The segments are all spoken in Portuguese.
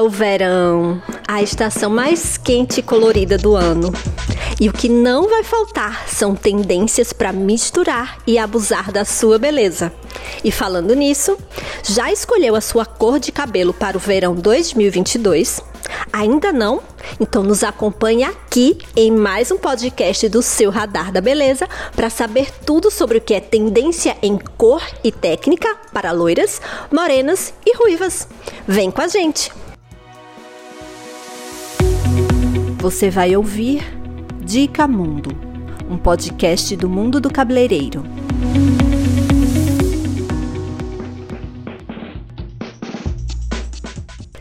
O verão, a estação mais quente e colorida do ano. E o que não vai faltar são tendências para misturar e abusar da sua beleza. E falando nisso, já escolheu a sua cor de cabelo para o verão 2022? Ainda não? Então nos acompanhe aqui em mais um podcast do seu Radar da Beleza para saber tudo sobre o que é tendência em cor e técnica para loiras, morenas e ruivas. Vem com a gente! Você vai ouvir Dica Mundo, um podcast do mundo do cabeleireiro.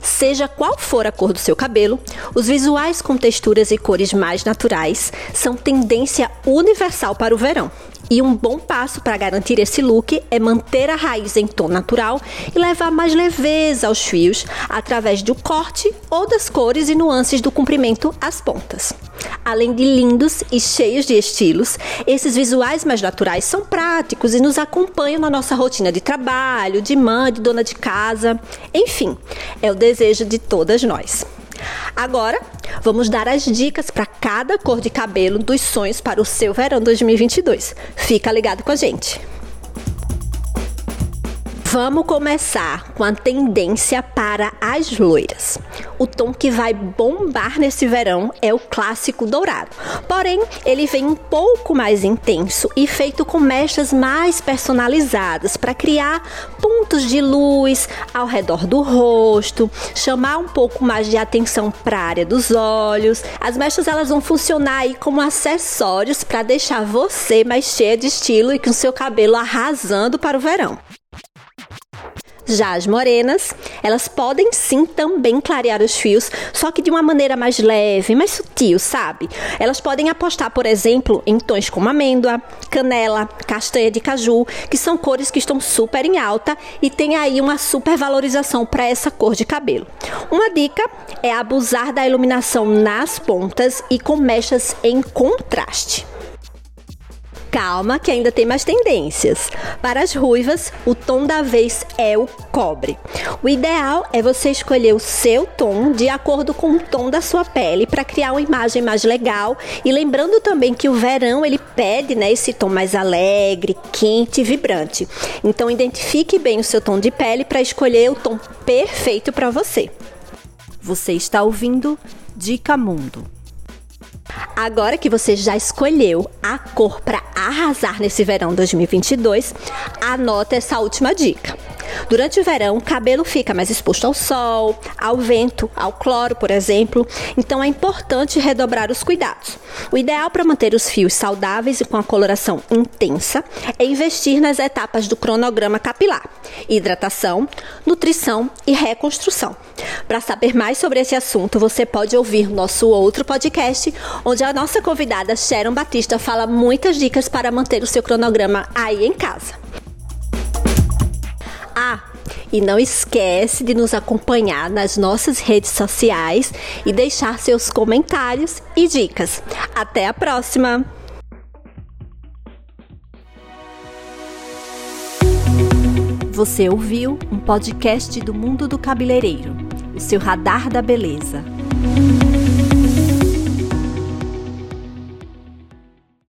Seja qual for a cor do seu cabelo, os visuais com texturas e cores mais naturais são tendência universal para o verão. E um bom passo para garantir esse look é manter a raiz em tom natural e levar mais leveza aos fios através do corte ou das cores e nuances do comprimento às pontas. Além de lindos e cheios de estilos, esses visuais mais naturais são práticos e nos acompanham na nossa rotina de trabalho, de mãe, de dona de casa. Enfim, é o desejo de todas nós. Agora, vamos dar as dicas para cada cor de cabelo dos sonhos para o seu verão 2022. Fica ligado com a gente. Vamos começar com a tendência para as loiras. O tom que vai bombar nesse verão é o clássico dourado. Porém, ele vem um pouco mais intenso e feito com mechas mais personalizadas para criar pontos de luz ao redor do rosto, chamar um pouco mais de atenção para a área dos olhos. As mechas elas vão funcionar aí como acessórios para deixar você mais cheia de estilo e com seu cabelo arrasando para o verão. Já as morenas, elas podem sim também clarear os fios, só que de uma maneira mais leve, mais sutil, sabe? Elas podem apostar, por exemplo, em tons como amêndoa, canela, castanha de caju, que são cores que estão super em alta e tem aí uma super valorização para essa cor de cabelo. Uma dica é abusar da iluminação nas pontas e com mechas em contraste. Calma, que ainda tem mais tendências. Para as ruivas, o tom da vez é o cobre. O ideal é você escolher o seu tom de acordo com o tom da sua pele para criar uma imagem mais legal. E lembrando também que o verão ele pede né, esse tom mais alegre, quente e vibrante. Então identifique bem o seu tom de pele para escolher o tom perfeito para você. Você está ouvindo Dica Mundo. Agora que você já escolheu a cor para arrasar nesse verão 2022, anota essa última dica. Durante o verão, o cabelo fica mais exposto ao sol, ao vento, ao cloro, por exemplo, então é importante redobrar os cuidados. O ideal para manter os fios saudáveis e com a coloração intensa é investir nas etapas do cronograma capilar: hidratação, nutrição e reconstrução. Para saber mais sobre esse assunto, você pode ouvir nosso outro podcast, onde a nossa convidada Sharon Batista fala muitas dicas para manter o seu cronograma aí em casa. E não esquece de nos acompanhar nas nossas redes sociais e deixar seus comentários e dicas. Até a próxima! Você ouviu um podcast do Mundo do Cabeleireiro, o seu radar da beleza.